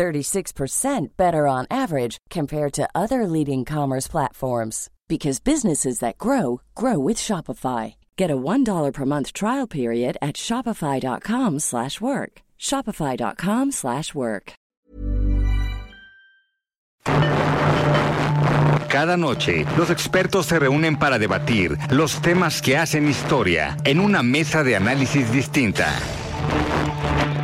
36% better on average compared to other leading commerce platforms because businesses that grow grow with Shopify. Get a $1 per month trial period at shopify.com/work. shopify.com/work. Cada noche, los expertos se reúnen para debatir los temas que hacen historia en una mesa de análisis distinta.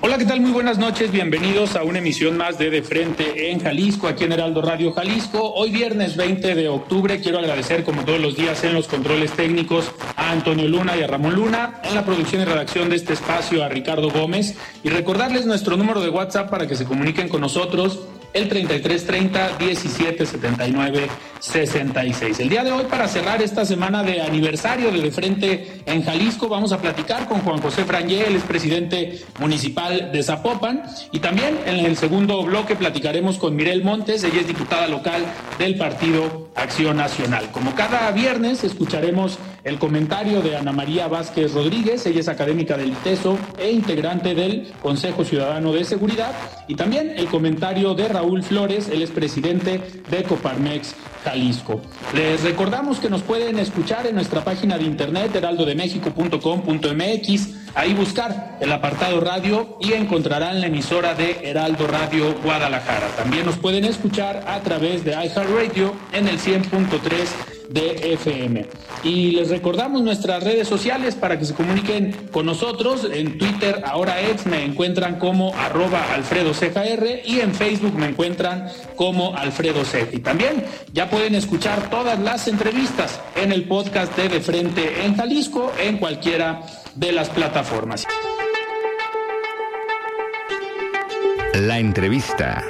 Hola, ¿qué tal? Muy buenas noches. Bienvenidos a una emisión más de De Frente en Jalisco, aquí en Heraldo Radio Jalisco. Hoy viernes 20 de octubre quiero agradecer, como todos los días, en los controles técnicos a Antonio Luna y a Ramón Luna, en la producción y redacción de este espacio a Ricardo Gómez y recordarles nuestro número de WhatsApp para que se comuniquen con nosotros el 3330 1779 66. El día de hoy, para cerrar esta semana de aniversario de De Frente en Jalisco, vamos a platicar con Juan José Frangé, el presidente municipal de Zapopan. Y también en el segundo bloque platicaremos con Mirel Montes, ella es diputada local del Partido Acción Nacional. Como cada viernes, escucharemos el comentario de Ana María Vázquez Rodríguez, ella es académica del ITESO e integrante del Consejo Ciudadano de Seguridad. Y también el comentario de Raúl Flores, él es presidente de Coparmex Les recordamos que nos pueden escuchar en nuestra página de internet heraldodemexico.com.mx, ahí buscar el apartado radio y encontrarán la emisora de Heraldo Radio Guadalajara. También nos pueden escuchar a través de iHeartRadio en el 100.3 de FM. Y les recordamos nuestras redes sociales para que se comuniquen con nosotros. En Twitter, ahora ex, me encuentran como arroba Alfredo y en Facebook me encuentran como Alfredo Ceja. Y también ya pueden escuchar todas las entrevistas en el podcast de De Frente en Jalisco, en cualquiera de las plataformas. La entrevista.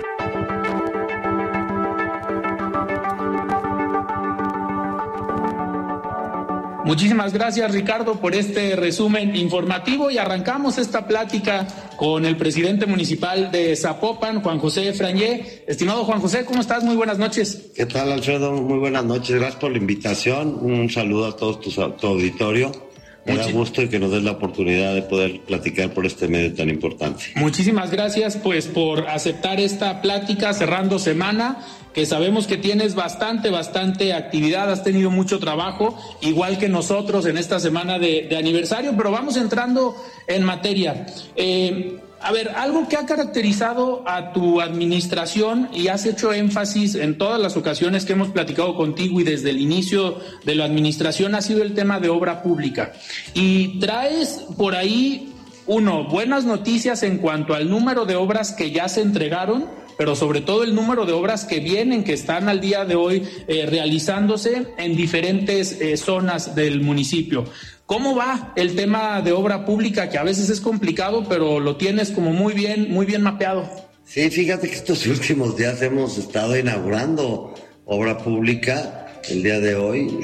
Muchísimas gracias Ricardo por este resumen informativo y arrancamos esta plática con el presidente municipal de Zapopan, Juan José Frañé. Estimado Juan José, ¿cómo estás? Muy buenas noches. ¿Qué tal Alfredo? Muy buenas noches, gracias por la invitación. Un saludo a todos tu, tu auditorio. Me da gusto y que nos des la oportunidad de poder platicar por este medio tan importante. Muchísimas gracias pues por aceptar esta plática cerrando semana que sabemos que tienes bastante, bastante actividad, has tenido mucho trabajo, igual que nosotros en esta semana de, aniversario, pero vamos entrando en materia. Eh, a ver, algo que ha caracterizado a tu administración y has hecho énfasis en todas las ocasiones que hemos platicado contigo y desde el inicio de la administración ha sido el tema de obra pública. Y traes por ahí, uno, buenas noticias en cuanto al número de obras que ya se entregaron pero sobre todo el número de obras que vienen, que están al día de hoy eh, realizándose en diferentes eh, zonas del municipio. ¿Cómo va el tema de obra pública, que a veces es complicado, pero lo tienes como muy bien, muy bien mapeado? Sí, fíjate que estos últimos días hemos estado inaugurando obra pública el día de hoy.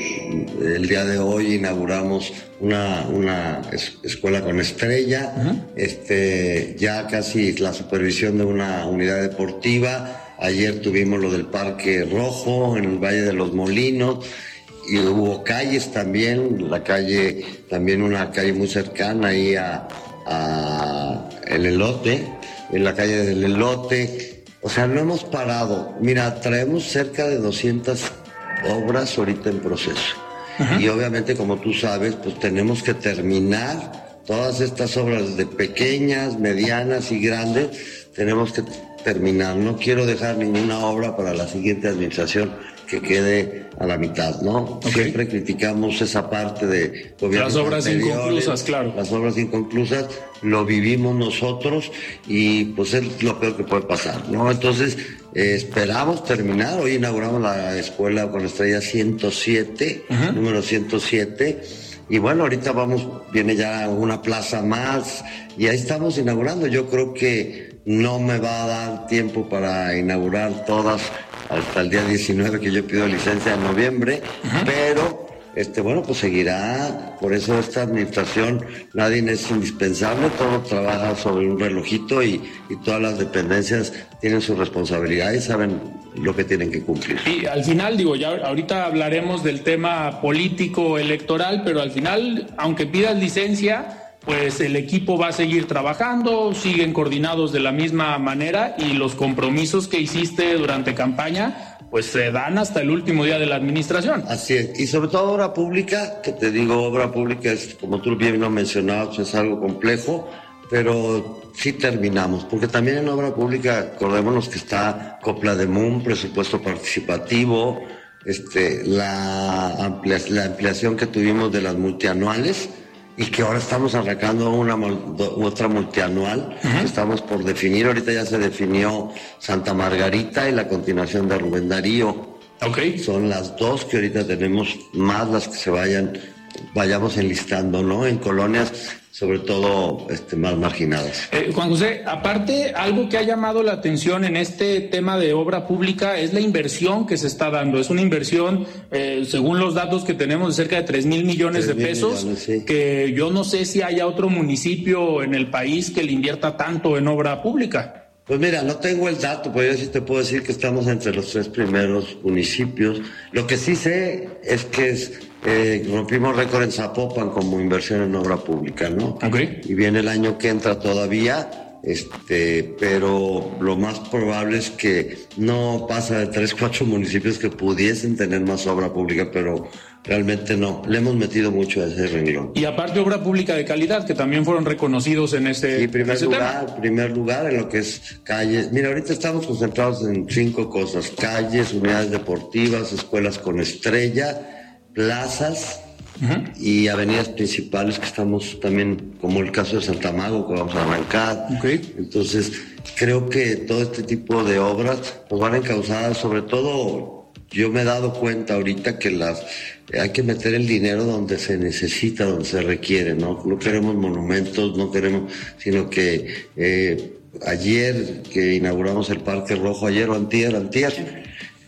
El día de hoy inauguramos una, una escuela con estrella, este, ya casi la supervisión de una unidad deportiva. Ayer tuvimos lo del Parque Rojo en el Valle de los Molinos y hubo calles también, la calle, también una calle muy cercana ahí a, a el elote, en la calle del elote. O sea, no hemos parado. Mira, traemos cerca de 200 obras ahorita en proceso. Y obviamente, como tú sabes, pues tenemos que terminar todas estas obras de pequeñas, medianas y grandes, tenemos que terminar. No quiero dejar ninguna obra para la siguiente administración que quede a la mitad, ¿no? Siempre criticamos esa parte de Las obras inconclusas, claro. Las obras inconclusas lo vivimos nosotros y pues es lo peor que puede pasar, ¿no? Entonces, eh, esperamos terminar. Hoy inauguramos la escuela con estrella 107, número 107 y bueno, ahorita vamos, viene ya una plaza más y ahí estamos inaugurando. Yo creo que no me va a dar tiempo para inaugurar todas hasta el día 19 que yo pido licencia en noviembre, pero este bueno, pues seguirá, por eso esta administración nadie es indispensable, todo trabaja sobre un relojito y, y todas las dependencias tienen su responsabilidad y saben lo que tienen que cumplir. Y al final, digo, ya ahorita hablaremos del tema político electoral, pero al final, aunque pidas licencia, pues el equipo va a seguir trabajando, siguen coordinados de la misma manera y los compromisos que hiciste durante campaña pues se dan hasta el último día de la administración. Así es, y sobre todo obra pública, que te digo, obra pública es, como tú bien lo mencionabas, es algo complejo, pero sí terminamos, porque también en obra pública, acordémonos que está Copla de MUN, presupuesto participativo, este, la, la ampliación que tuvimos de las multianuales, y que ahora estamos arrancando una otra multianual estamos por definir. Ahorita ya se definió Santa Margarita y la continuación de Rubén Darío. Okay. Son las dos que ahorita tenemos más las que se vayan, vayamos enlistando, ¿no? En colonias sobre todo este, más marginadas. Eh, Juan José, aparte, algo que ha llamado la atención en este tema de obra pública es la inversión que se está dando. Es una inversión, eh, según los datos que tenemos, de cerca de 3 mil millones de pesos, que yo no sé si haya otro municipio en el país que le invierta tanto en obra pública. Pues mira, no tengo el dato, pero yo sí te puedo decir que estamos entre los tres primeros municipios. Lo que sí sé es que es eh, rompimos récord en Zapopan como inversión en obra pública, ¿no? Okay. Y viene el año que entra todavía, este, pero lo más probable es que no pasa de tres, cuatro municipios que pudiesen tener más obra pública, pero realmente no. Le hemos metido mucho a ese renglón. Y aparte obra pública de calidad, que también fueron reconocidos en este Sí, primer lugar, primer lugar en lo que es calles. Mira, ahorita estamos concentrados en cinco cosas: calles, unidades deportivas, escuelas con estrella plazas y avenidas principales que estamos también, como el caso de Santa Mago, que vamos a arrancar. Entonces, creo que todo este tipo de obras nos van encausadas, sobre todo, yo me he dado cuenta ahorita que las hay que meter el dinero donde se necesita, donde se requiere, ¿no? No queremos monumentos, no queremos, sino que eh, ayer que inauguramos el Parque Rojo, ayer o antier, antier,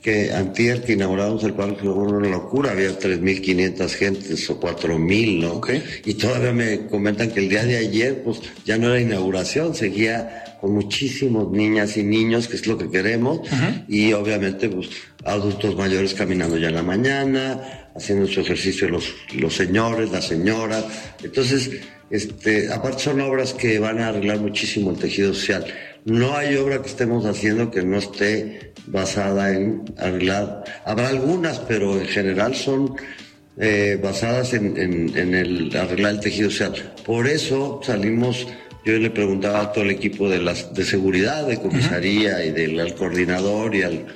que antier que inauguramos el parque fue una locura, había 3.500 gentes o 4.000, ¿no? Y todavía me comentan que el día de ayer, pues ya no era inauguración, seguía con muchísimos niñas y niños, que es lo que queremos, y obviamente, pues adultos mayores caminando ya en la mañana, haciendo su ejercicio los, los señores, las señoras. Entonces, este, aparte son obras que van a arreglar muchísimo el tejido social. No hay obra que estemos haciendo que no esté basada en arreglar. Habrá algunas, pero en general son eh, basadas en, el arreglar el tejido social. Por eso salimos, yo le preguntaba a todo el equipo de, las, de seguridad, de comisaría y del coordinador y al,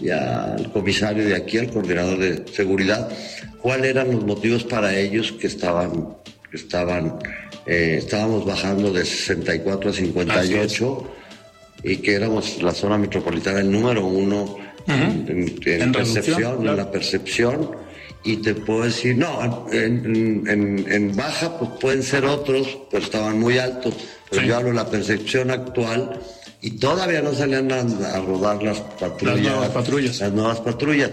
y al comisario de aquí, al coordinador de seguridad, cuáles eran los motivos para ellos que estaban, que estaban, eh, estábamos bajando de 64 a 58 y que éramos la zona metropolitana el número uno en, percepción, en la percepción. Y te puedo decir, no, en, baja pues pueden ser otros, pero estaban muy altos. Pero yo hablo de la percepción actual y todavía no salían a, a rodar las patrullas. Las nuevas patrullas. Las nuevas patrullas.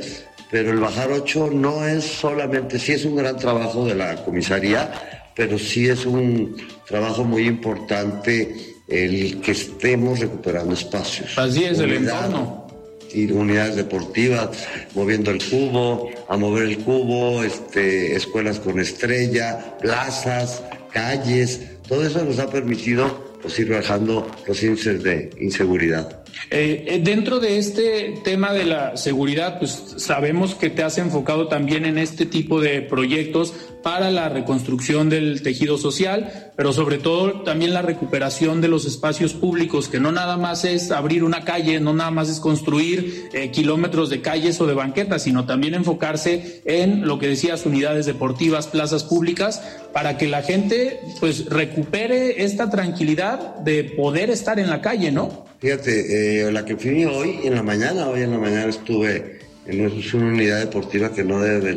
Pero el bajar 8 no es solamente, sí es un gran trabajo de la comisaría, pero sí es un trabajo muy importante el que estemos recuperando espacios. Así es, el entorno. Y unidades deportivas, moviendo el cubo, a mover el cubo, este, escuelas con estrella, plazas, calles, todo eso nos ha permitido pues, ir bajando los índices de inseguridad. Eh, eh, dentro de este tema de la seguridad, pues sabemos que te has enfocado también en este tipo de proyectos para la reconstrucción del tejido social, pero sobre todo también la recuperación de los espacios públicos, que no nada más es abrir una calle, no nada más es construir eh, kilómetros de calles o de banquetas, sino también enfocarse en lo que decías, unidades deportivas, plazas públicas, para que la gente pues recupere esta tranquilidad de poder estar en la calle, ¿no? Fíjate, eh, la que fui hoy en la mañana, hoy en la mañana estuve en una unidad deportiva que no debe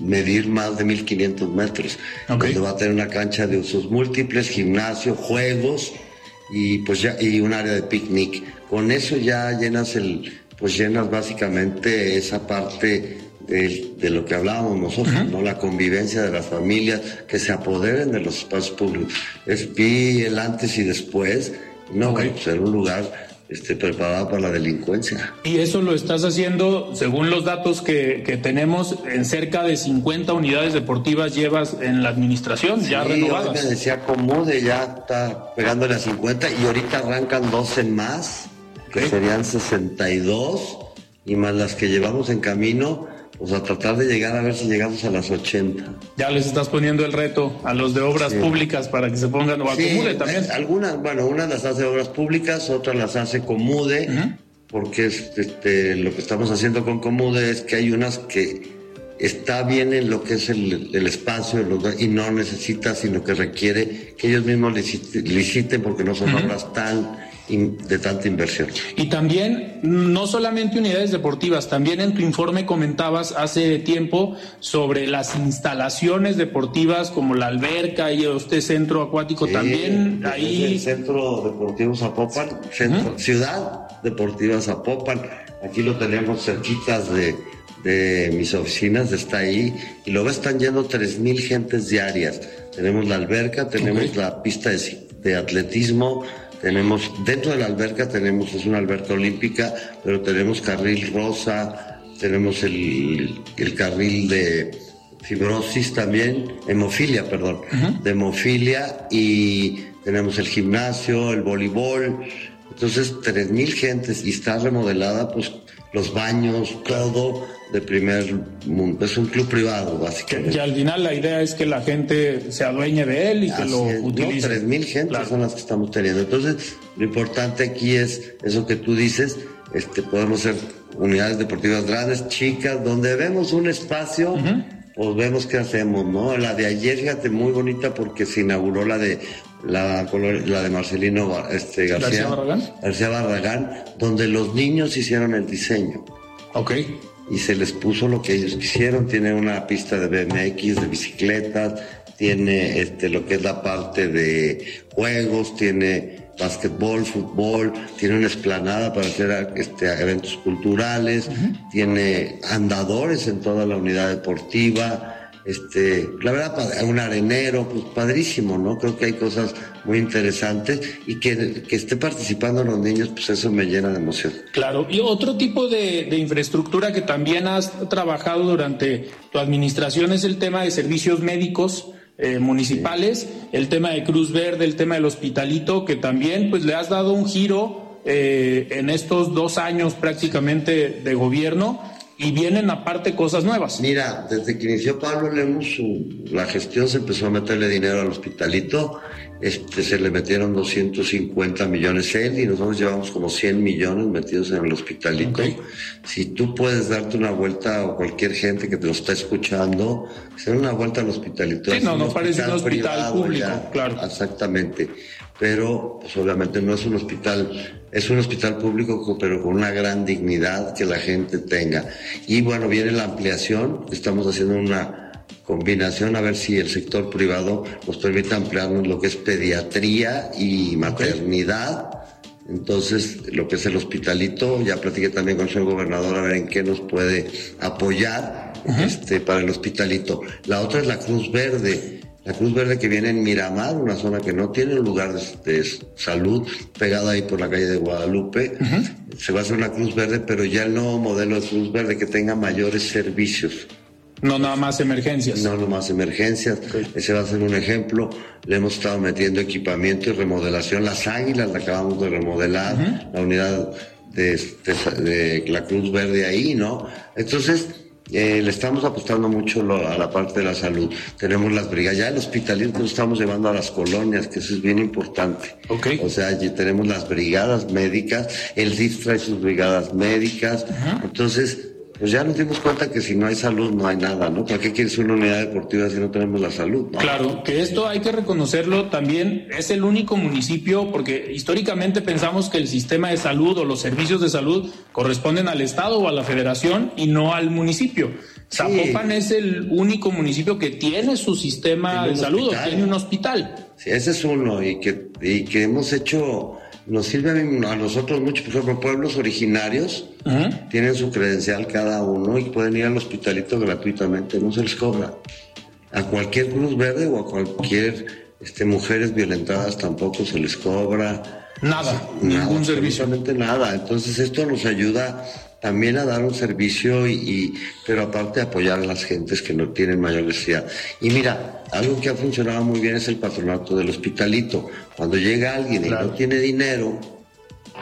medir más de 1500 metros, donde va a tener una cancha de usos múltiples, gimnasio, juegos y pues ya y un área de picnic. Con eso ya llenas el, pues llenas básicamente esa parte de, lo que hablábamos nosotros, ¿no? La convivencia de las familias, que se apoderen de los espacios públicos. Es, vi el antes y después no, ser un lugar este, preparado para la delincuencia. Y eso lo estás haciendo, según los datos que, que tenemos, en cerca de 50 unidades deportivas llevas en la administración, ya renovadas. me decía Comude, ya está pegándole a 50 y ahorita arrancan 12 más, que serían 62, y más las que llevamos en camino pues a tratar de llegar a ver si llegamos a las 80. Ya les estás poniendo el reto a los de obras públicas para que se pongan o a Comude también. Algunas, bueno, unas las hace obras públicas, otras las hace Comude, porque este, lo que estamos haciendo con Comude es que hay unas que está bien en lo que es el, espacio y no necesita, sino que requiere que ellos mismos liciten porque no son obras tan de tanta inversión. Y también, no solamente unidades deportivas, también en tu informe comentabas hace tiempo sobre las instalaciones deportivas como la alberca y este centro acuático también. Ahí... El centro Deportivo Zapopan, centro, Ciudad Deportiva Zapopan, aquí lo tenemos cerquitas de, mis oficinas, está ahí, y luego están yendo 3.000 gentes diarias. Tenemos la alberca, tenemos la pista de, de atletismo, tenemos, dentro de la alberca tenemos, es una alberca olímpica, pero tenemos carril rosa, tenemos el, carril de fibrosis también, hemofilia, perdón, de hemofilia y tenemos el gimnasio, el voleibol. Entonces, 3.000 gentes y está remodelada, pues los baños, todo de primer mundo. Es un club privado, básicamente. Y al final la idea es que la gente se adueñe de él y que lo utilice. Tres mil gentes son las que estamos teniendo. Entonces, lo importante aquí es eso que tú dices. Este, podemos ser unidades deportivas grandes, chicas, donde vemos un espacio, pues vemos qué hacemos, ¿no? La de ayer, fíjate, muy bonita porque se inauguró la de la, la de Marcelino este, García, García Barragán. García Barragán, donde los niños hicieron el diseño. Ok y se les puso lo que ellos quisieron. Tiene una pista de BMX, de bicicletas, tiene este, lo que es la parte de juegos, tiene básquetbol, fútbol, tiene una esplanada para hacer este, eventos culturales, tiene andadores en toda la unidad deportiva este, la verdad, un arenero, pues padrísimo, ¿no? Creo que hay cosas muy interesantes y que, que esté participando los niños, pues eso me llena de emoción. Claro, y otro tipo de, infraestructura que también has trabajado durante tu administración es el tema de servicios médicos. Eh, municipales, el tema de Cruz Verde, el tema del hospitalito, que también pues le has dado un giro eh, en estos dos años prácticamente de gobierno y vienen aparte cosas nuevas. Mira, desde que inició Pablo Lemus, la gestión se empezó a meterle dinero al hospitalito, este, se le metieron 250 millones él y nosotros llevamos como 100 millones metidos en el hospitalito. Si tú puedes darte una vuelta o cualquier gente que te lo está escuchando, hacer una vuelta al hospitalito. Sí, no, no parece un hospital público, claro. Exactamente pero pues obviamente no es un hospital, es un hospital público, pero con una gran dignidad que la gente tenga. Y bueno, viene la ampliación, estamos haciendo una combinación a ver si el sector privado nos permite ampliarnos lo que es pediatría y maternidad. Entonces, lo que es el hospitalito, ya platiqué también con el señor gobernador a ver en qué nos puede apoyar este, para el hospitalito. La otra es la Cruz Verde. La Cruz Verde que viene en Miramar, una zona que no tiene un lugar de, salud, pegada ahí por la calle de Guadalupe. Se va a hacer una Cruz Verde, pero ya el nuevo modelo de Cruz Verde que tenga mayores servicios. No nada más emergencias. No, no más emergencias. Ese va a ser un ejemplo. Le hemos estado metiendo equipamiento y remodelación. Las águilas la acabamos de remodelar. La unidad de, la Cruz Verde ahí, ¿no? Entonces, eh, le estamos apostando mucho a la parte de la salud. Tenemos las brigadas, ya el hospitalito que estamos llevando a las colonias, que eso es bien importante. Okay. O sea, allí tenemos las brigadas médicas, el DIF trae sus brigadas médicas. Entonces, pues ya nos dimos cuenta que si no hay salud no hay nada, ¿no? ¿Para qué quieres una unidad deportiva si no tenemos la salud? Claro, que esto hay que reconocerlo también, es el único municipio, porque históricamente pensamos que el sistema de salud o los servicios de salud corresponden al Estado o a la Federación y no al municipio. Zapopan es el único municipio que tiene su sistema de salud o tiene un hospital. Sí, ese es uno y que, y que hemos hecho nos sirve a nosotros mucho, por ejemplo, pueblos originarios tienen su credencial cada uno y pueden ir al hospitalito gratuitamente, no se les cobra. A cualquier Cruz Verde o a cualquier este, mujeres violentadas tampoco se les cobra. Nada, ningún servicio. nada. Entonces esto nos ayuda también a dar un servicio y, pero aparte apoyar a las gentes que no tienen mayor necesidad. Y mira, algo que ha funcionado muy bien es el patronato del hospitalito. Cuando llega alguien y no tiene dinero,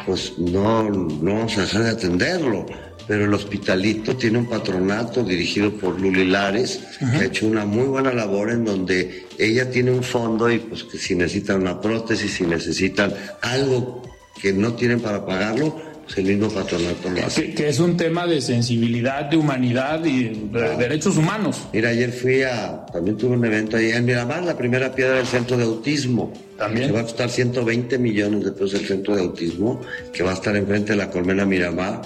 pues no, no vamos a dejar de atenderlo. Pero el hospitalito tiene un patronato dirigido por Luli Lares, que ha hecho una muy buena labor en donde ella tiene un fondo y pues que si necesitan una prótesis, si necesitan algo que no tienen para pagarlo, el mismo patronato Que, es un tema de sensibilidad, de humanidad y de derechos humanos. Mira, ayer fui a, también tuve un evento ahí en Miramar, la primera piedra del centro de autismo. También. Que va a costar 120 millones de pesos el centro de autismo, que va a estar enfrente de la colmena Miramar.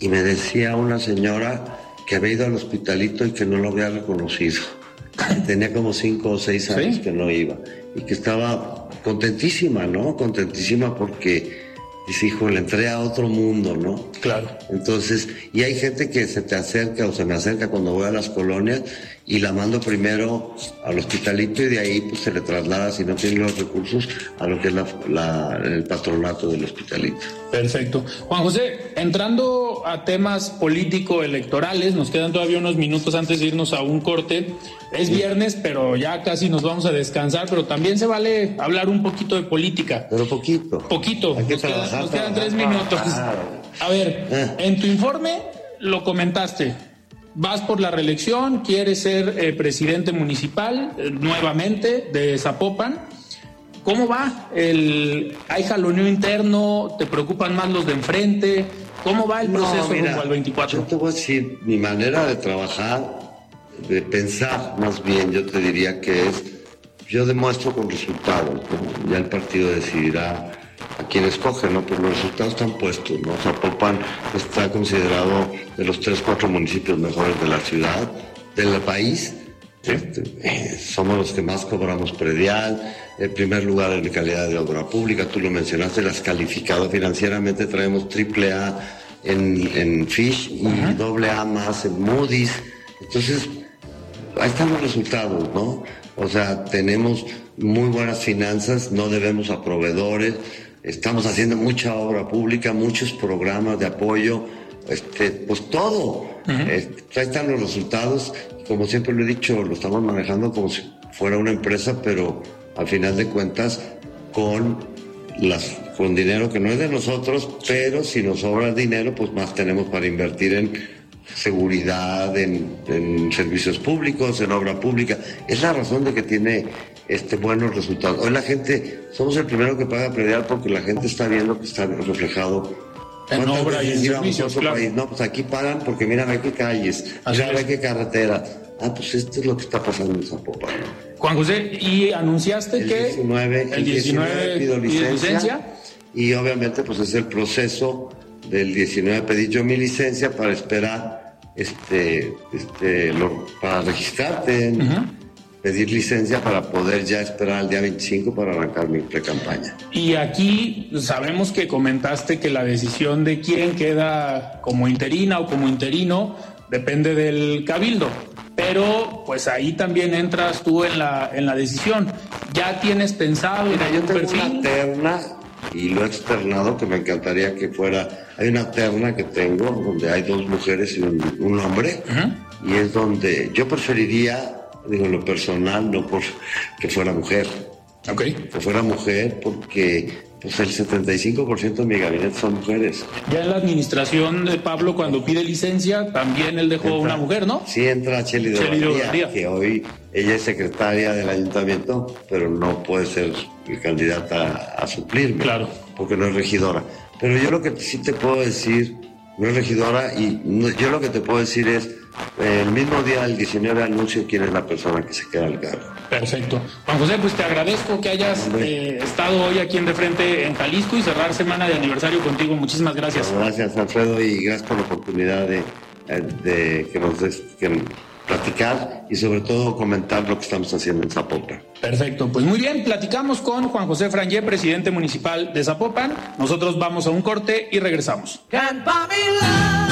Y me decía una señora que había ido al hospitalito y que no lo había reconocido. Tenía como cinco o seis años que no iba. Y que estaba contentísima, ¿no? Contentísima porque Dice, hijo, le entré a otro mundo, ¿no? Claro. Entonces, y hay gente que se te acerca o se me acerca cuando voy a las colonias y la mando primero al hospitalito y de ahí pues se le traslada, si no tiene los recursos, a lo que es el patronato del hospitalito. Perfecto. Juan José, entrando a temas político-electorales, nos quedan todavía unos minutos antes de irnos a un corte. Es viernes, pero ya casi nos vamos a descansar, pero también se vale hablar un poquito de política. Pero poquito. Poquito. Hay que nos, quedan, nos quedan tres minutos. A ver, eh. en tu informe lo comentaste vas por la reelección, quieres ser eh, presidente municipal eh, nuevamente de Zapopan. ¿Cómo va? El, ¿Hay jaloneo interno? ¿Te preocupan más los de enfrente? ¿Cómo va el proceso rumbo al 24? Yo te voy a decir, mi manera de trabajar, de pensar más bien, yo te diría que es, yo demuestro con resultados, ya el partido decidirá quien escoge, ¿no? Pues los resultados están puestos, ¿no? Zapopan está considerado de los tres, cuatro municipios mejores de la ciudad, del país. Este, eh, somos los que más cobramos predial, el primer lugar en calidad de obra pública, tú lo mencionaste, las calificadas financieramente traemos triple A en, en Fish y doble A más en Moody's. Entonces, ahí están los resultados, ¿no? O sea, tenemos muy buenas finanzas, no debemos a proveedores, Estamos haciendo mucha obra pública, muchos programas de apoyo, este, pues todo. Este, ahí están los resultados. Como siempre lo he dicho, lo estamos manejando como si fuera una empresa, pero al final de cuentas con las con dinero que no es de nosotros, pero si nos sobra dinero, pues más tenemos para invertir en seguridad, en, en servicios públicos, en obra pública. Es la razón de que tiene este, buenos resultados. Hoy la gente, somos el primero que paga predial porque la gente está viendo que está reflejado en obra y en servicios, No, pues aquí pagan porque mira, hay que calles, mira, que carretera. Ah, pues esto es lo que está pasando en Zapopan. Juan José, y anunciaste el que 19, el 19, pido licencia, Y obviamente pues es el proceso del 19 pedí yo mi licencia para esperar este, este, para registrarte en, pedir licencia para poder ya esperar al día 25 para arrancar mi pre-campaña. Y aquí sabemos que comentaste que la decisión de quién queda como interina o como interino depende del cabildo. Pero pues ahí también entras tú en la, en la decisión. ¿Ya tienes pensado Mira, yo tengo una terna y lo he externado que me encantaría que fuera. Hay una terna que tengo donde hay dos mujeres y un, hombre. Y es donde yo preferiría digo lo personal, no por que fuera mujer. Okay. Que fuera mujer porque pues el 75% de mi gabinete son mujeres. Ya en la administración de Pablo, cuando pide licencia, también él dejó una mujer, ¿no? Sí, entra Cheli de que hoy ella es secretaria del ayuntamiento, pero no puede ser candidata a suplirme. Claro. Porque no es regidora. Pero yo lo que sí te puedo decir, no es regidora, y yo lo que te puedo decir es el mismo día, el 19, anuncio quién es la persona que se queda al cargo. Perfecto. Juan José, pues te agradezco que hayas eh, estado hoy aquí en De Frente en Jalisco y cerrar semana de aniversario contigo. Muchísimas gracias. gracias, Alfredo, y gracias por la oportunidad de, eh, que nos des, platicar y sobre todo comentar lo que estamos haciendo en Zapopan. Perfecto, pues muy bien, platicamos con Juan José Frangé, presidente municipal de Zapopan. Nosotros vamos a un corte y regresamos. makes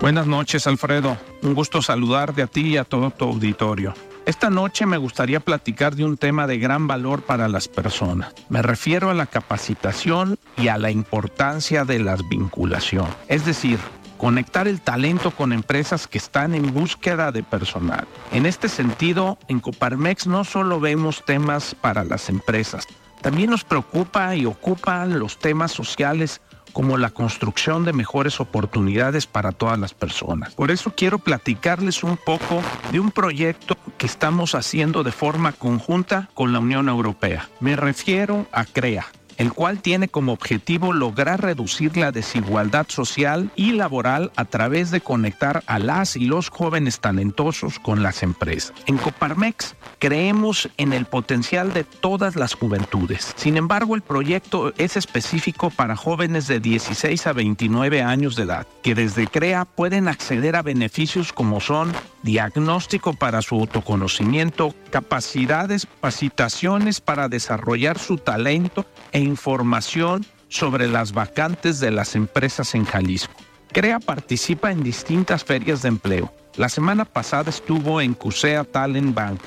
Buenas noches, Alfredo. Un gusto saludarte a ti y a todo tu auditorio. Esta noche me gustaría platicar de un tema de gran valor para las personas. Me refiero a la capacitación y a la importancia de la vinculación. Es decir, conectar el talento con empresas que están en búsqueda de personal. En este sentido, en Coparmex no solo vemos temas para las empresas, también nos preocupa y ocupan los temas sociales como la construcción de mejores oportunidades para todas las personas. Por eso quiero platicarles un poco de un proyecto que estamos haciendo de forma conjunta con la Unión Europea. Me refiero a CREA, el cual tiene como objetivo lograr reducir la desigualdad social y laboral a través de conectar a las y los jóvenes talentosos con las empresas. En Coparmex creemos en el potencial de todas las juventudes. Sin embargo, el proyecto es específico para jóvenes de 16 a 29 años de edad, que desde CREA pueden acceder a beneficios como son diagnóstico para su autoconocimiento, capacidades, capacitaciones para desarrollar su talento e información sobre las vacantes de las empresas en Jalisco. CREA participa en distintas ferias de empleo. La semana pasada estuvo en CUSEA Talent Bank,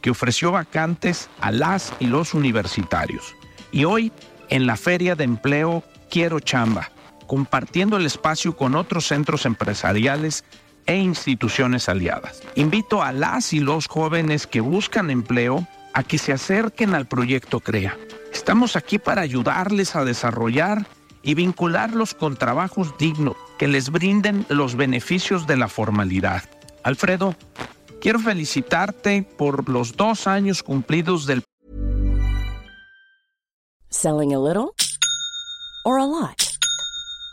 que ofreció vacantes a las y los universitarios. Y hoy, en la Feria de Empleo Quiero Chamba, compartiendo el espacio con otros centros empresariales e instituciones aliadas. Invito a las y los jóvenes que buscan empleo a que se acerquen al proyecto CREA. Estamos aquí para ayudarles a desarrollar y vincularlos con trabajos dignos que les brinden los beneficios de la formalidad. Alfredo, quiero felicitarte por los dos años cumplidos del... Selling a little or a lot?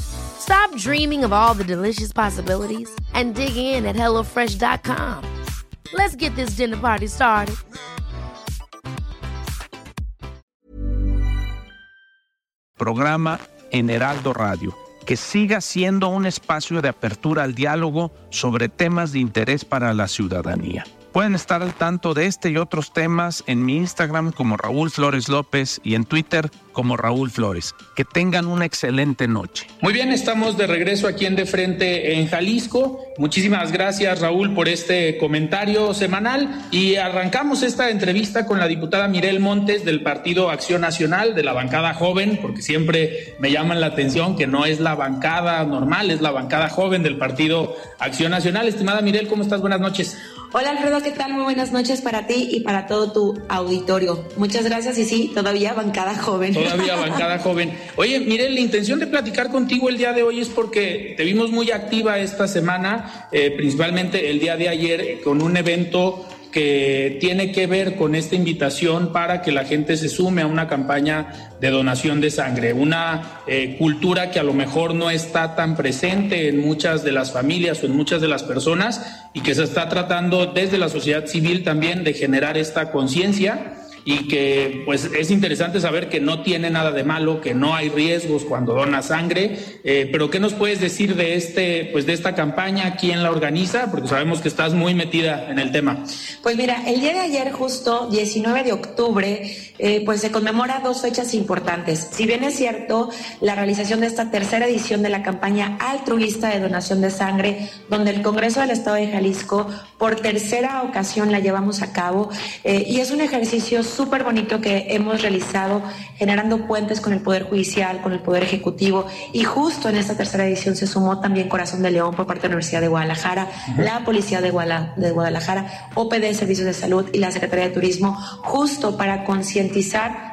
Stop dreaming of all the delicious possibilities and dig in at HelloFresh.com. Let's get this dinner party started. Programa en Heraldo Radio. Que siga siendo un espacio de apertura al diálogo sobre temas de interés para la ciudadanía. Pueden estar al tanto de este y otros temas en mi Instagram como Raúl Flores López y en Twitter como Raúl Flores. Que tengan una excelente noche. Muy bien, estamos de regreso aquí en De Frente en Jalisco. Muchísimas gracias Raúl por este comentario semanal y arrancamos esta entrevista con la diputada Mirel Montes del Partido Acción Nacional de la bancada joven, porque siempre me llaman la atención que no es la bancada normal, es la bancada joven del Partido Acción Nacional. Estimada Mirel, ¿cómo estás? Buenas noches. Hola Alfredo, ¿qué tal? Muy buenas noches para ti y para todo tu auditorio. Muchas gracias y sí, todavía bancada joven. Todavía bancada joven. Oye, mire, la intención de platicar contigo el día de hoy es porque te vimos muy activa esta semana, eh, principalmente el día de ayer, con un evento que tiene que ver con esta invitación para que la gente se sume a una campaña de donación de sangre, una eh, cultura que a lo mejor no está tan presente en muchas de las familias o en muchas de las personas y que se está tratando desde la sociedad civil también de generar esta conciencia y que pues es interesante saber que no tiene nada de malo, que no hay riesgos cuando dona sangre, eh, pero ¿qué nos puedes decir de este pues de esta campaña, quién la organiza? Porque sabemos que estás muy metida en el tema. Pues mira, el día de ayer justo 19 de octubre eh, pues se conmemora dos fechas importantes. Si bien es cierto la realización de esta tercera edición de la campaña altruista de donación de sangre, donde el Congreso del Estado de Jalisco por tercera ocasión la llevamos a cabo eh, y es un ejercicio súper bonito que hemos realizado generando puentes con el Poder Judicial, con el Poder Ejecutivo. Y justo en esta tercera edición se sumó también Corazón de León por parte de la Universidad de Guadalajara, la Policía de, de Guadalajara, OPD Servicios de Salud y la Secretaría de Turismo justo para concientizar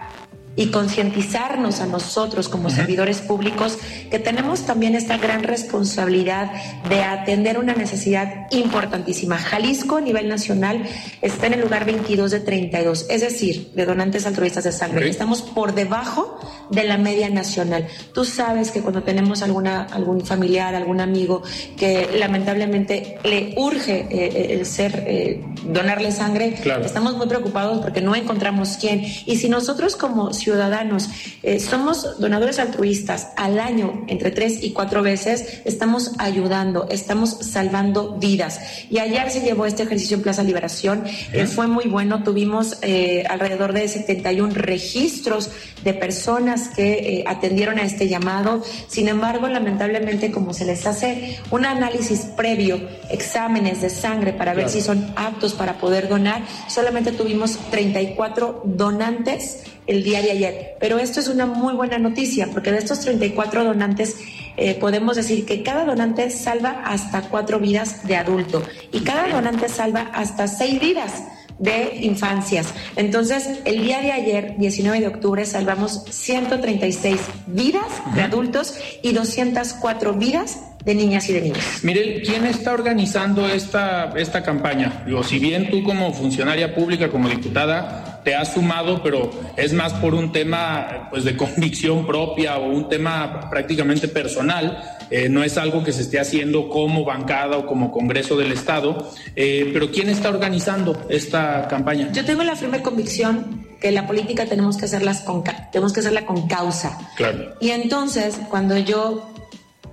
y concientizarnos a nosotros como servidores públicos que tenemos también esta gran responsabilidad de atender una necesidad importantísima. Jalisco a nivel nacional está en el lugar 22 de 32, es decir, de donantes altruistas de sangre. Estamos por debajo de la media nacional. Tú sabes que cuando tenemos alguna, algún familiar, algún amigo que lamentablemente le urge eh, eh, el ser, eh, donarle sangre, estamos muy preocupados porque no encontramos quién. Y si nosotros como ciudadanos. Eh, somos donadores altruistas. Al año entre tres y cuatro veces, estamos ayudando, estamos salvando vidas. Y ayer se llevó este ejercicio en Plaza Liberación, eh, fue muy bueno, tuvimos eh, alrededor de 71 registros de personas que atendieron a este llamado. Sin embargo, lamentablemente, como se les hace un análisis previo, exámenes de sangre para ver si son aptos para poder donar, solamente tuvimos 34 donantes el día de ayer. Pero esto es una muy buena noticia, porque de estos 34 donantes eh, podemos decir que cada donante salva hasta cuatro vidas de adulto y cada donante salva hasta seis vidas de infancias. Entonces, el día de ayer, 19 de octubre, salvamos 136 vidas de adultos y 204 vidas de niñas y de niños. Mirel, ¿quién está organizando esta, esta campaña? Digo, si bien tú como funcionaria pública, como diputada, te has sumado, pero es más por un tema pues, de convicción propia o un tema prácticamente personal. Eh, no es algo que se esté haciendo como bancada o como Congreso del Estado, eh, pero ¿quién está organizando esta campaña? Yo tengo la firme convicción que la política tenemos que hacerlas con tenemos que hacerla con causa. Claro. Y entonces, cuando yo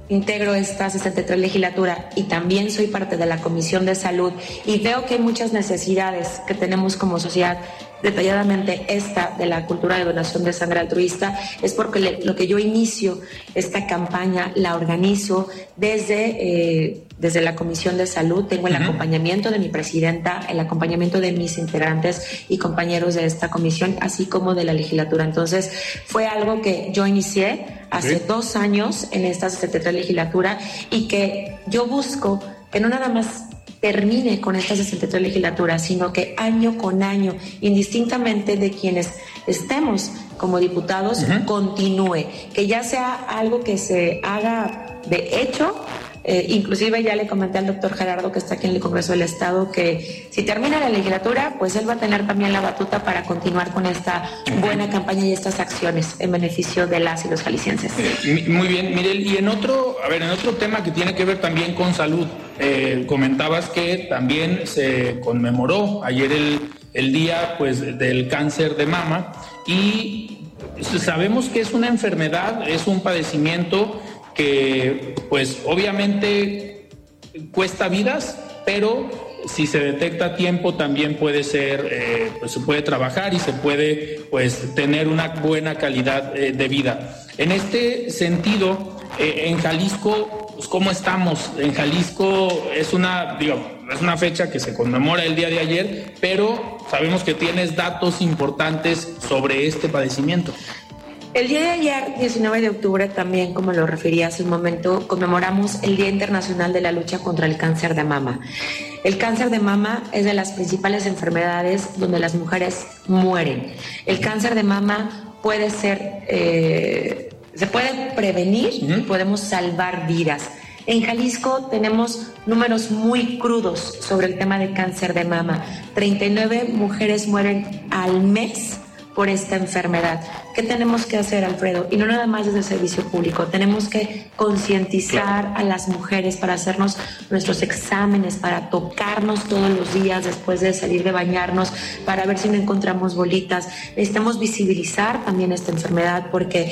integro esta 63 legislatura y también soy parte de la Comisión de Salud y veo que hay muchas necesidades que tenemos como sociedad, detalladamente esta de la cultura de donación de sangre altruista, es porque lo que yo inicio, esta campaña, la organizo desde, eh, desde la Comisión de Salud, tengo el acompañamiento de mi presidenta, el acompañamiento de mis integrantes y compañeros de esta comisión, así como de la legislatura. Entonces, fue algo que yo inicié hace dos años en esta 73 legislatura y que yo busco que no nada más termine con esta 63 legislatura, sino que año con año, indistintamente de quienes estemos como diputados, continúe, que ya sea algo que se haga de hecho eh, inclusive ya le comenté al doctor Gerardo, que está aquí en el Congreso del Estado, que si termina la legislatura, pues él va a tener también la batuta para continuar con esta buena campaña y estas acciones en beneficio de las y los jaliscienses. Eh, muy bien, Mirel, y en otro, a ver, en otro tema que tiene que ver también con salud, eh, comentabas que también se conmemoró ayer el, el día pues del cáncer de mama y sabemos que es una enfermedad, es un padecimiento que pues obviamente cuesta vidas, pero si se detecta a tiempo también puede ser, eh, pues se puede trabajar y se puede pues tener una buena calidad eh, de vida. En este sentido, eh, en Jalisco, pues, ¿cómo estamos? En Jalisco es una, digo, es una fecha que se conmemora el día de ayer, pero sabemos que tienes datos importantes sobre este padecimiento. El día de ayer, 19 de octubre, también, como lo referí hace un momento, conmemoramos el Día Internacional de la Lucha contra el Cáncer de Mama. El cáncer de mama es de las principales enfermedades donde las mujeres mueren. El cáncer de mama puede ser, eh, se puede prevenir y podemos salvar vidas. En Jalisco tenemos números muy crudos sobre el tema de cáncer de mama. 39 mujeres mueren al mes por esta enfermedad. ¿Qué tenemos que hacer, Alfredo? Y no nada más desde el servicio público, tenemos que concientizar a las mujeres para hacernos nuestros exámenes, para tocarnos todos los días después de salir de bañarnos, para ver si no encontramos bolitas. Necesitamos visibilizar también esta enfermedad porque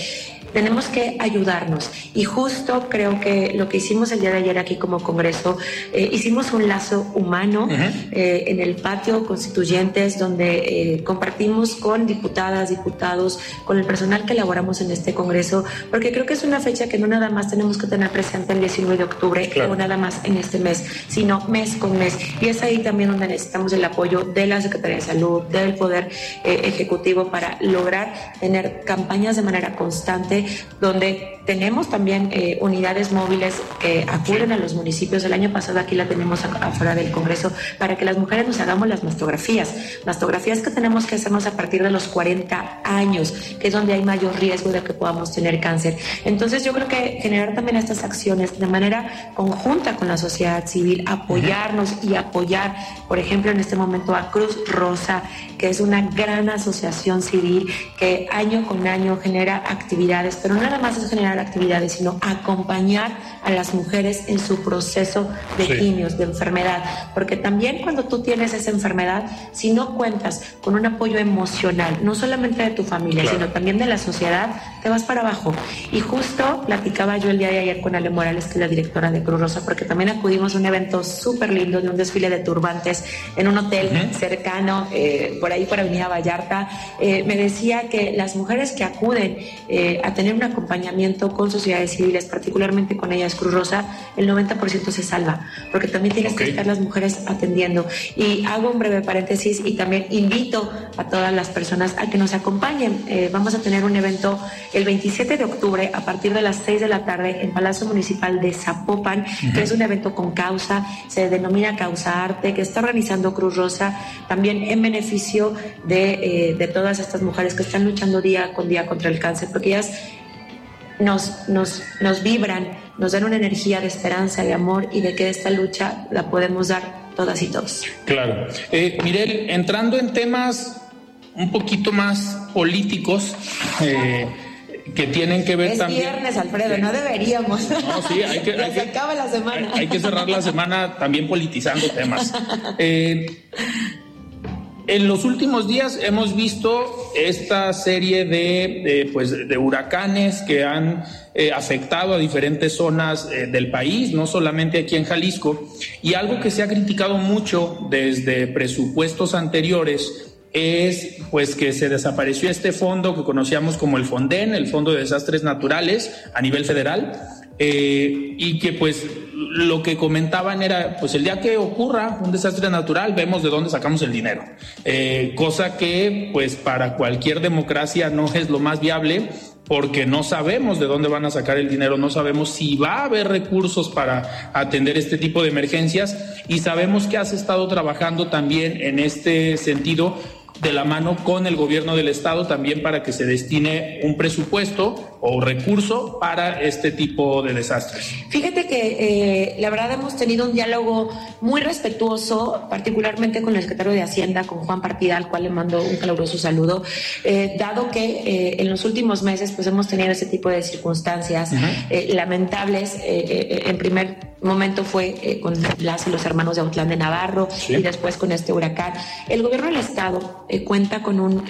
tenemos que ayudarnos. Y justo creo que lo que hicimos el día de ayer aquí como Congreso, eh, hicimos un lazo humano eh, en el patio constituyentes donde eh, compartimos con diputadas, diputados, con el personal que elaboramos en este Congreso, porque creo que es una fecha que no nada más tenemos que tener presente el 19 de octubre o nada más en este mes, sino mes con mes. Y es ahí también donde necesitamos el apoyo de la Secretaría de Salud, del Poder Ejecutivo para lograr tener campañas de manera constante donde tenemos también eh, unidades móviles que acuden a los municipios. El año pasado aquí la tenemos afuera del Congreso para que las mujeres nos hagamos las mastografías. Mastografías que tenemos que hacernos a partir de los 40 años, que es donde hay mayor riesgo de que podamos tener cáncer. Entonces yo creo que generar también estas acciones de manera conjunta con la sociedad civil, apoyarnos y apoyar, por ejemplo, en este momento a Cruz Rosa, que es una gran asociación civil que año con año genera actividades, pero no nada más es generar actividades, sino acompañar a las mujeres en su proceso de quimios, de enfermedad, porque también cuando tú tienes esa enfermedad, si no cuentas con un apoyo emocional, no solamente de tu familia, sino también de la sociedad, te vas para abajo. Y justo platicaba yo el día de ayer con Ale Morales, que es la directora de Cruz Rosa, porque también acudimos a un evento súper lindo de un desfile de turbantes en un hotel cercano, eh, por ahí por Avenida Vallarta. Eh, me decía que las mujeres que acuden eh, a tener un acompañamiento con sociedades civiles, particularmente con ellas Cruz Rosa, el 90% se salva, porque también tienes que estar las mujeres atendiendo. Y hago un breve paréntesis y también invito a todas las personas a que nos acompañen. Eh, vamos a tener un evento el 27 de octubre a partir de las 6 de la tarde en Palacio Municipal de Zapopan, que es un evento con causa, se denomina Causa Arte, que está organizando Cruz Rosa, también en beneficio de, eh, de todas estas mujeres que están luchando día con día contra el cáncer, porque ellas nos, nos, nos vibran, nos dan una energía de esperanza, de amor y de que esta lucha la podemos dar todas y todos. Claro. Eh, Mirel, entrando en temas un poquito más políticos, eh, que tienen que ver es también. viernes, Alfredo, no deberíamos. No, sí, hay que. hay que la semana. Hay, que cerrar la semana también politizando temas. Eh, en los últimos días hemos visto esta serie de, pues, de huracanes que han eh, afectado a diferentes zonas eh, del país, no solamente aquí en Jalisco, y algo que se ha criticado mucho desde presupuestos anteriores es pues que se desapareció este fondo que conocíamos como el FONDEN, el Fondo de Desastres Naturales a nivel federal, eh, y que pues lo que comentaban era, pues el día que ocurra un desastre natural, vemos de dónde sacamos el dinero, eh, cosa que pues para cualquier democracia no es lo más viable porque no sabemos de dónde van a sacar el dinero, no sabemos si va a haber recursos para atender este tipo de emergencias y sabemos que has estado trabajando también en este sentido de la mano con el gobierno del estado también para que se destine un presupuesto o recurso para este tipo de desastres. Fíjate que eh, la verdad hemos tenido un diálogo muy respetuoso, particularmente con el secretario de Hacienda, con Juan Partida, al cual le mando un caluroso saludo, eh, dado que eh, en los últimos meses pues hemos tenido ese tipo de circunstancias lamentables. en primer momento fue con las y los hermanos de Autlán de Navarro y después con este huracán. El gobierno del estado cuenta con un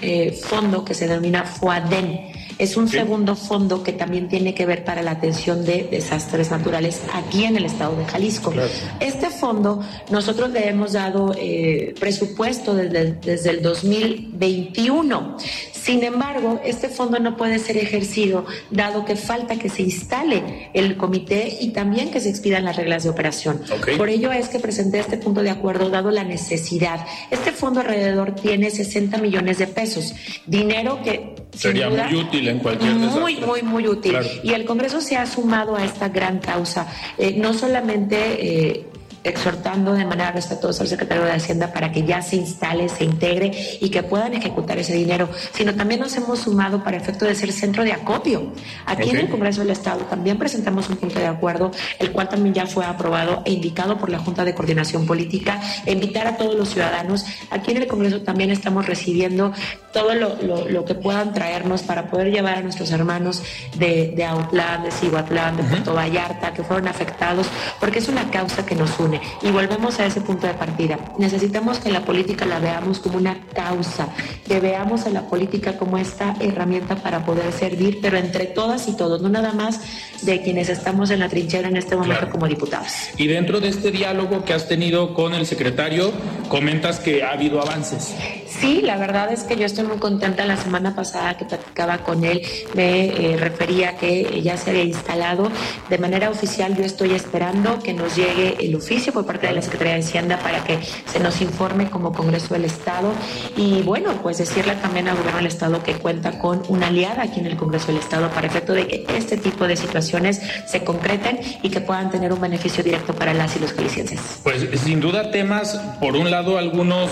fondo que se denomina FOADEN es un segundo fondo que también tiene que ver para la atención de desastres naturales aquí en el estado de Jalisco. Este fondo nosotros le hemos dado eh, presupuesto desde, desde el 2021. Sin embargo, este fondo no puede ser ejercido dado que falta que se instale el comité y también que se expidan las reglas de operación. Por ello es que presenté este punto de acuerdo dado la necesidad. Este fondo alrededor tiene 60 millones de pesos, dinero que sería muy útil en cualquier Muy, muy, muy útil. Y el Congreso se ha sumado a esta gran causa, eh, no solamente eh, exhortando de manera respetuosa al secretario de Hacienda para que ya se instale, se integre y que puedan ejecutar ese dinero, sino también nos hemos sumado para efecto de ser centro de acopio. Aquí en el Congreso del Estado también presentamos un punto de acuerdo, el cual también ya fue aprobado e indicado por la Junta de Coordinación Política, invitar a todos los ciudadanos. Aquí en el Congreso también estamos recibiendo todo lo, que puedan traernos para poder llevar a nuestros hermanos de, de Autlán, de Cihuatlán, de Puerto Vallarta, que fueron afectados, porque es una causa que nos une y volvemos a ese punto de partida. Necesitamos que la política la veamos como una causa, que veamos a la política como esta herramienta para poder servir, pero entre todas y todos, no nada más de quienes estamos en la trinchera en este momento como diputados. Y dentro de este diálogo que has tenido con el secretario, comentas que ha habido avances. Sí, la verdad es que yo estoy muy contenta. La semana pasada que platicaba con él, me eh, refería que ya se había instalado de manera oficial. Yo estoy esperando que nos llegue el oficio por parte de la Secretaría de Hacienda para que se nos informe como Congreso del Estado. Y bueno, pues decirle también al Gobierno del Estado que cuenta con una aliada aquí en el Congreso del Estado para efecto de que este tipo de situaciones se concreten y que puedan tener un beneficio directo para las y los jaliscienses. Pues sin duda temas, por un lado, algunos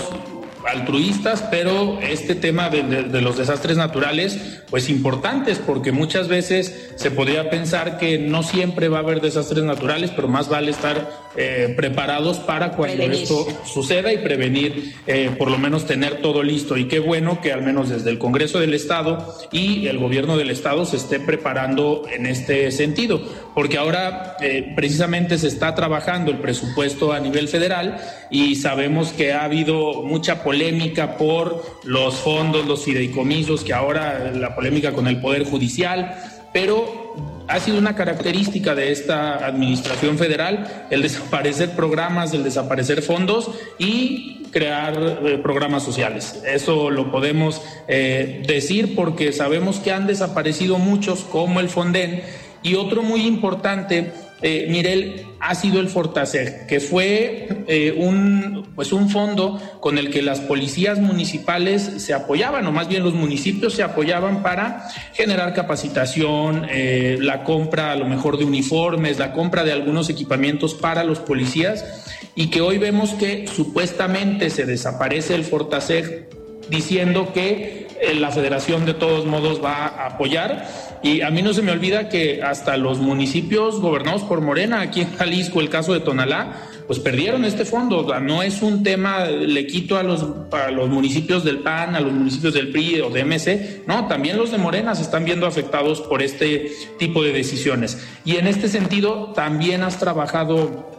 altruistas, pero este tema de, los desastres naturales, pues importantes, porque muchas veces se podría pensar que no siempre va a haber desastres naturales, pero más vale estar eh, preparados para cuando esto suceda y prevenir, eh, por lo menos tener todo listo. Y qué bueno que al menos desde el Congreso del Estado y el gobierno del Estado se esté preparando en este sentido, porque ahora eh, precisamente se está trabajando el presupuesto a nivel federal y sabemos que ha habido mucha polémica por los fondos, los fideicomisos, que ahora la polémica con el Poder Judicial, pero ha sido una característica de esta administración federal el desaparecer programas, el desaparecer fondos y crear eh, programas sociales. Eso lo podemos eh, decir porque sabemos que han desaparecido muchos como el Fonden y otro muy importante eh, Mirel, ha sido el Fortaseg, que fue eh, un, pues un fondo con el que las policías municipales se apoyaban, o más bien los municipios se apoyaban para generar capacitación, eh, la compra a lo mejor de uniformes, la compra de algunos equipamientos para los policías, y que hoy vemos que supuestamente se desaparece el Fortaseg diciendo que la federación de todos modos va a apoyar. Y a mí no se me olvida que hasta los municipios gobernados por Morena, aquí en Jalisco, el caso de Tonalá, pues perdieron este fondo. No es un tema, le quito a los, a los municipios del PAN, a los municipios del PRI o de MC, no, también los de Morena se están viendo afectados por este tipo de decisiones. Y en este sentido, también has trabajado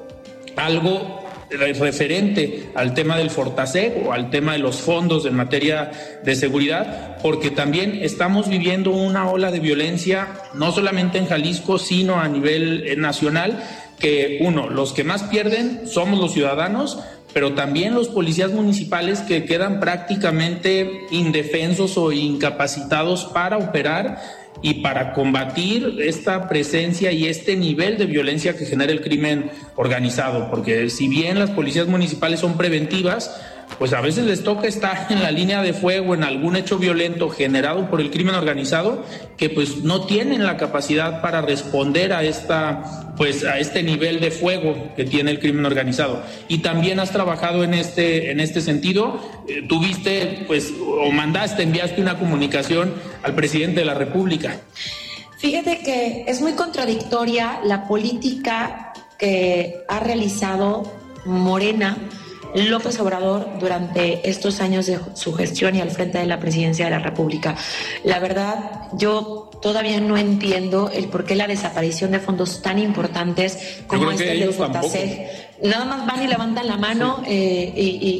algo referente al tema del Fortaseg o al tema de los fondos en materia de seguridad, porque también estamos viviendo una ola de violencia, no solamente en Jalisco, sino a nivel eh, nacional, que uno, los que más pierden somos los ciudadanos, pero también los policías municipales que quedan prácticamente indefensos o incapacitados para operar y para combatir esta presencia y este nivel de violencia que genera el crimen organizado, porque si bien las policías municipales son preventivas, pues a veces les toca estar en la línea de fuego en algún hecho violento generado por el crimen organizado que pues no tienen la capacidad para responder a esta pues a este nivel de fuego que tiene el crimen organizado. Y también has trabajado en este en este sentido. Eh, tuviste pues o mandaste enviaste una comunicación al presidente de la República. Fíjate que es muy contradictoria la política que ha realizado Morena López Obrador durante estos años de su gestión y al frente de la presidencia de la República. La verdad, yo todavía no entiendo el por qué la desaparición de fondos tan importantes como este de Nada más van y levantan la mano eh,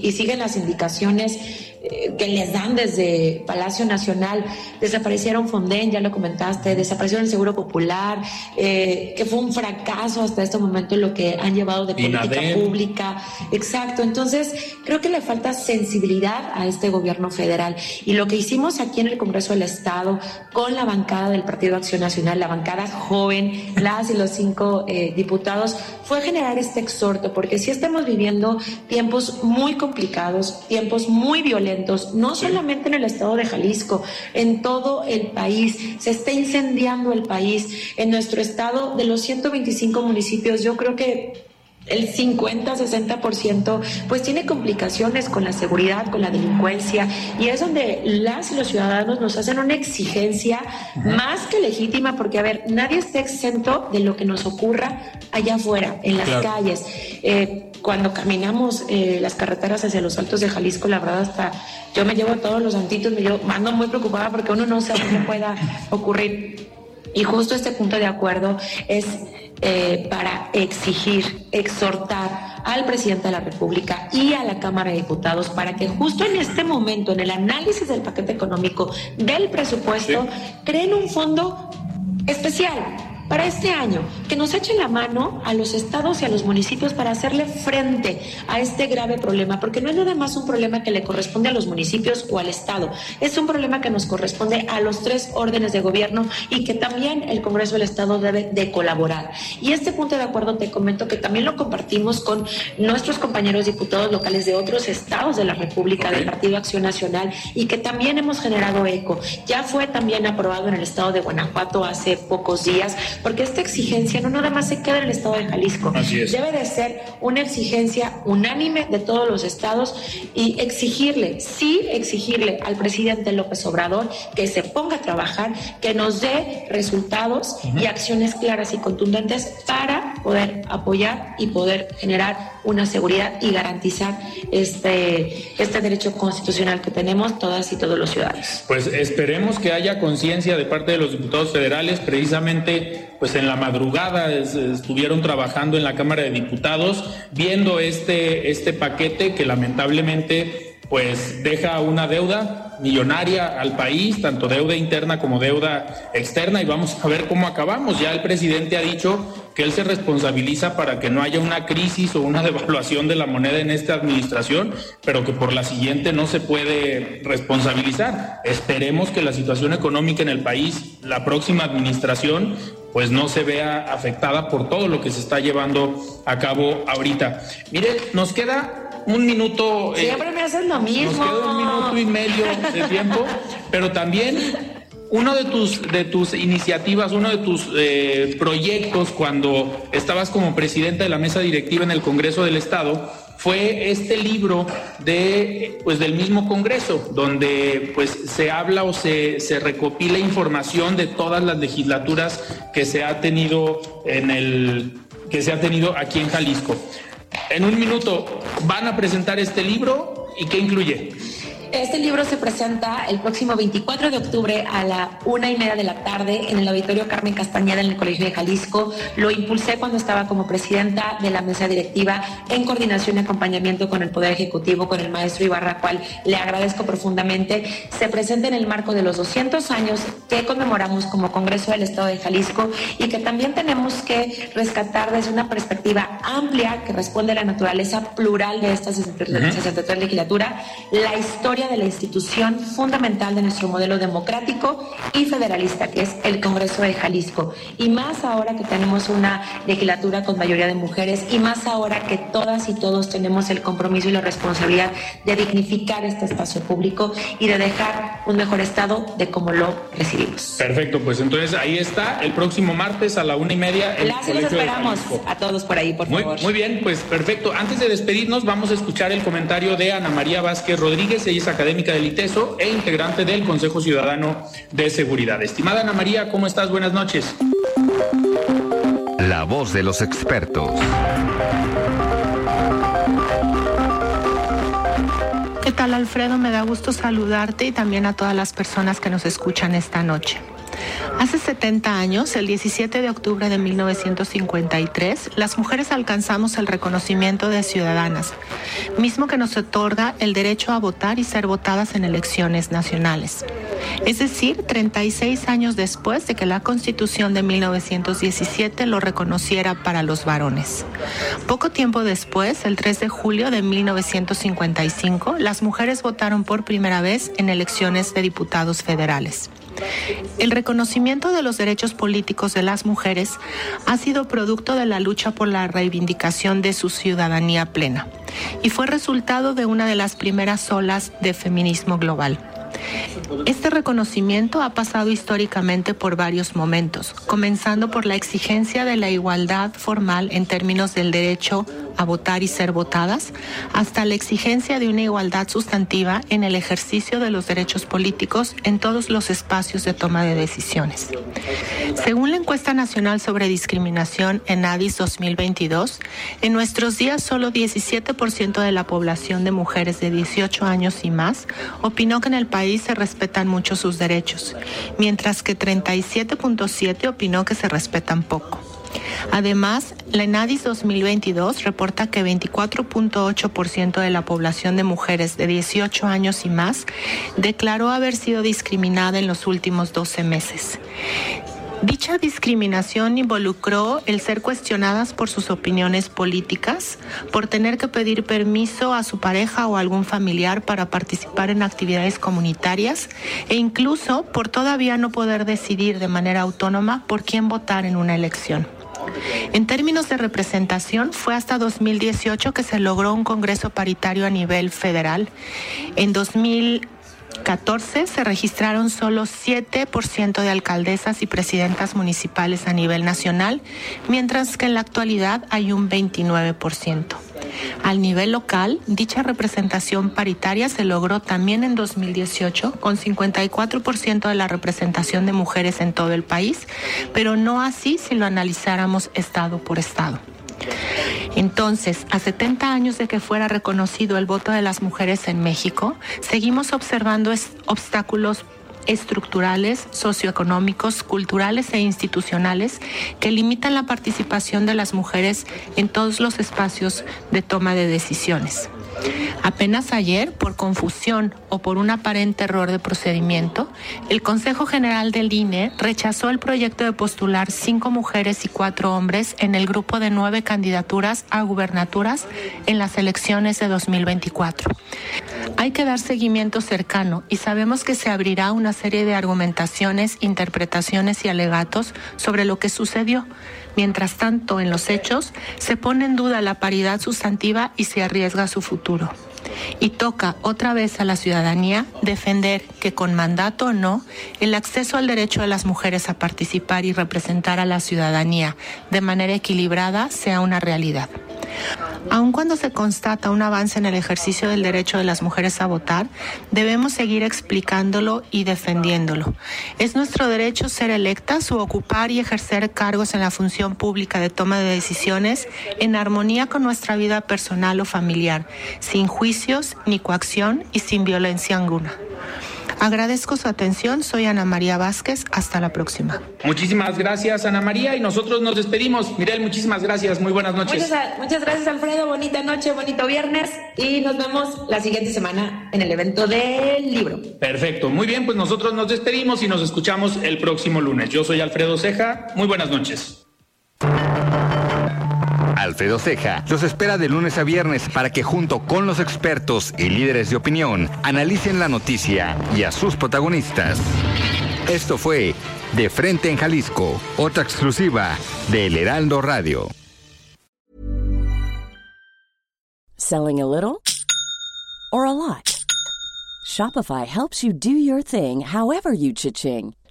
y siguen las indicaciones que les dan desde Palacio Nacional. Desaparecieron Fonden, ya lo comentaste, desapareció el Seguro Popular, eh, que fue un fracaso hasta este momento en lo que han llevado de política pública. Exacto, entonces creo que le falta sensibilidad a este gobierno federal. Y lo que hicimos aquí en el Congreso del Estado con la bancada del Partido Acción Nacional, la bancada joven, las y los cinco eh, diputados, fue generar este exhorto, porque si estamos viviendo tiempos muy complicados, tiempos muy violentos, no solamente en el estado de Jalisco, en todo el país. Se está incendiando el país. En nuestro estado, de los 125 municipios, yo creo que el 50-60% pues tiene complicaciones con la seguridad, con la delincuencia y es donde las y los ciudadanos nos hacen una exigencia más que legítima porque a ver, nadie está exento de lo que nos ocurra allá afuera, en las calles. Eh, cuando caminamos eh, las carreteras hacia los altos de Jalisco, la verdad hasta yo me llevo todos los santitos, me llevo, ando muy preocupada porque uno no sabe qué pueda ocurrir. Y justo este punto de acuerdo es eh, para exigir, exhortar al presidente de la República y a la Cámara de Diputados para que justo en este momento, en el análisis del paquete económico del presupuesto, creen un fondo especial para este año, que nos echen la mano a los estados y a los municipios para hacerle frente a este grave problema, porque no es nada más un problema que le corresponde a los municipios o al estado, es un problema que nos corresponde a los tres órdenes de gobierno y que también el Congreso del Estado debe de colaborar. Y este punto de acuerdo te comento que también lo compartimos con nuestros compañeros diputados locales de otros estados de la República, del Partido Acción Nacional, y que también hemos generado eco. Ya fue también aprobado en el estado de Guanajuato hace pocos días porque esta exigencia no nada más se queda en el estado de Jalisco, debe de ser una exigencia unánime de todos los estados y exigirle, sí exigirle al presidente López Obrador que se ponga a trabajar, que nos dé resultados y acciones claras y contundentes para poder apoyar y poder generar una seguridad y garantizar este, este derecho constitucional que tenemos todas y todos los ciudadanos. Pues esperemos que haya conciencia de parte de los diputados federales precisamente pues en la madrugada estuvieron trabajando en la Cámara de Diputados viendo este, este paquete que lamentablemente pues deja una deuda millonaria al país, tanto deuda interna como deuda externa, y vamos a ver cómo acabamos. Ya el presidente ha dicho que él se responsabiliza para que no haya una crisis o una devaluación de la moneda en esta administración, pero que por la siguiente no se puede responsabilizar. Esperemos que la situación económica en el país, la próxima administración, pues no se vea afectada por todo lo que se está llevando a cabo ahorita. Mire, nos queda un minuto. Eh, Siempre me haces lo mismo. Nos queda un minuto y medio de tiempo, pero también uno de tus, de tus iniciativas, uno de tus eh, proyectos cuando estabas como presidenta de la mesa directiva en el Congreso del Estado fue este libro de, pues, del mismo Congreso, donde pues, se habla o se, se recopila información de todas las legislaturas que se ha tenido en el que se ha tenido aquí en Jalisco. En un minuto, ¿van a presentar este libro y qué incluye? Este libro se presenta el próximo 24 de octubre a la una y media de la tarde en el Auditorio Carmen Castañeda en el Colegio de Jalisco. Lo impulsé cuando estaba como presidenta de la mesa directiva en coordinación y acompañamiento con el Poder Ejecutivo, con el maestro Ibarra, cual le agradezco profundamente. Se presenta en el marco de los 200 años que conmemoramos como Congreso del Estado de Jalisco y que también tenemos que rescatar desde una perspectiva amplia que responde a la naturaleza plural de esta 63 legislatura, la historia de la institución fundamental de nuestro modelo democrático y federalista, que es el Congreso de Jalisco. Y más ahora que tenemos una legislatura con mayoría de mujeres y más ahora que todas y todos tenemos el compromiso y la responsabilidad de dignificar este espacio público y de dejar un mejor estado de cómo lo recibimos. Perfecto, pues entonces ahí está el próximo martes a la una y media. Gracias, los esperamos a todos por ahí, por favor. Muy bien, pues perfecto. Antes de despedirnos, vamos a escuchar el comentario de Ana María Vázquez Rodríguez. Ella es académica del ITESO e integrante del Consejo Ciudadano de Seguridad. Estimada Ana María, ¿cómo estás? Buenas noches. La voz de los expertos. ¿Qué tal Alfredo? Me da gusto saludarte y también a todas las personas que nos escuchan esta noche. Hace 70 años, el 17 de octubre de 1953, las mujeres alcanzamos el reconocimiento de ciudadanas, mismo que nos otorga el derecho a votar y ser votadas en elecciones nacionales. Es decir, 36 años después de que la Constitución de 1917 lo reconociera para los varones. Poco tiempo después, el 3 de julio de 1955, las mujeres votaron por primera vez en elecciones de diputados federales. El reconocimiento de los derechos políticos de las mujeres ha sido producto de la lucha por la reivindicación de su ciudadanía plena y fue resultado de una de las primeras olas de feminismo global. Este reconocimiento ha pasado históricamente por varios momentos, comenzando por la exigencia de la igualdad formal en términos del derecho a votar y ser votadas, hasta la exigencia de una igualdad sustantiva en el ejercicio de los derechos políticos en todos los espacios de toma de decisiones. Según la encuesta nacional sobre discriminación en ADIS 2022, en nuestros días solo 17% de la población de mujeres de 18 años y más opinó que en el país se respetan mucho sus derechos, mientras que 37.7 opinó que se respetan poco. Además, la ENADIS 2022 reporta que 24.8% de la población de mujeres de 18 años y más declaró haber sido discriminada en los últimos 12 meses. Dicha discriminación involucró el ser cuestionadas por sus opiniones políticas, por tener que pedir permiso a su pareja o algún familiar para participar en actividades comunitarias e incluso por todavía no poder decidir de manera autónoma por quién votar en una elección. En términos de representación, fue hasta 2018 que se logró un Congreso paritario a nivel federal. En 2000 14 se registraron solo 7% de alcaldesas y presidentas municipales a nivel nacional, mientras que en la actualidad hay un 29%. Al nivel local, dicha representación paritaria se logró también en 2018 con 54% de la representación de mujeres en todo el país, pero no así si lo analizáramos estado por estado. Entonces, a 70 años de que fuera reconocido el voto de las mujeres en México, seguimos observando obstáculos estructurales, socioeconómicos, culturales e institucionales que limitan la participación de las mujeres en todos los espacios de toma de decisiones. Apenas ayer, por confusión o por un aparente error de procedimiento, el Consejo General del INE rechazó el proyecto de postular cinco mujeres y cuatro hombres en el grupo de nueve candidaturas a gubernaturas en las elecciones de 2024. Hay que dar seguimiento cercano y sabemos que se abrirá una serie de argumentaciones, interpretaciones y alegatos sobre lo que sucedió. Mientras tanto, en los hechos, se pone en duda la paridad sustantiva y se arriesga su futuro. Y toca otra vez a la ciudadanía defender que con mandato o no, el acceso al derecho de las mujeres a participar y representar a la ciudadanía de manera equilibrada sea una realidad. Aun cuando se constata un avance en el ejercicio del derecho de las mujeres a votar, debemos seguir explicándolo y defendiéndolo. Es nuestro derecho ser electas o ocupar y ejercer cargos en la función pública de toma de decisiones en armonía con nuestra vida personal o familiar, sin juicios ni coacción y sin violencia alguna. Agradezco su atención. Soy Ana María Vázquez. Hasta la próxima. Muchísimas gracias, Ana María. Y nosotros nos despedimos. Mirel, muchísimas gracias. Muy buenas noches. Muchas, muchas gracias, Alfredo. Bonita noche, bonito viernes. Y nos vemos la siguiente semana en el evento del libro. Perfecto. Muy bien, pues nosotros nos despedimos y nos escuchamos el próximo lunes. Yo soy Alfredo Ceja. Muy buenas noches. Alfredo Ceja los espera de lunes a viernes para que junto con los expertos y líderes de opinión analicen la noticia y a sus protagonistas. Esto fue De Frente en Jalisco, otra exclusiva de El Heraldo Radio. Selling a little or a lot? Shopify helps you do your thing however you cha-ching.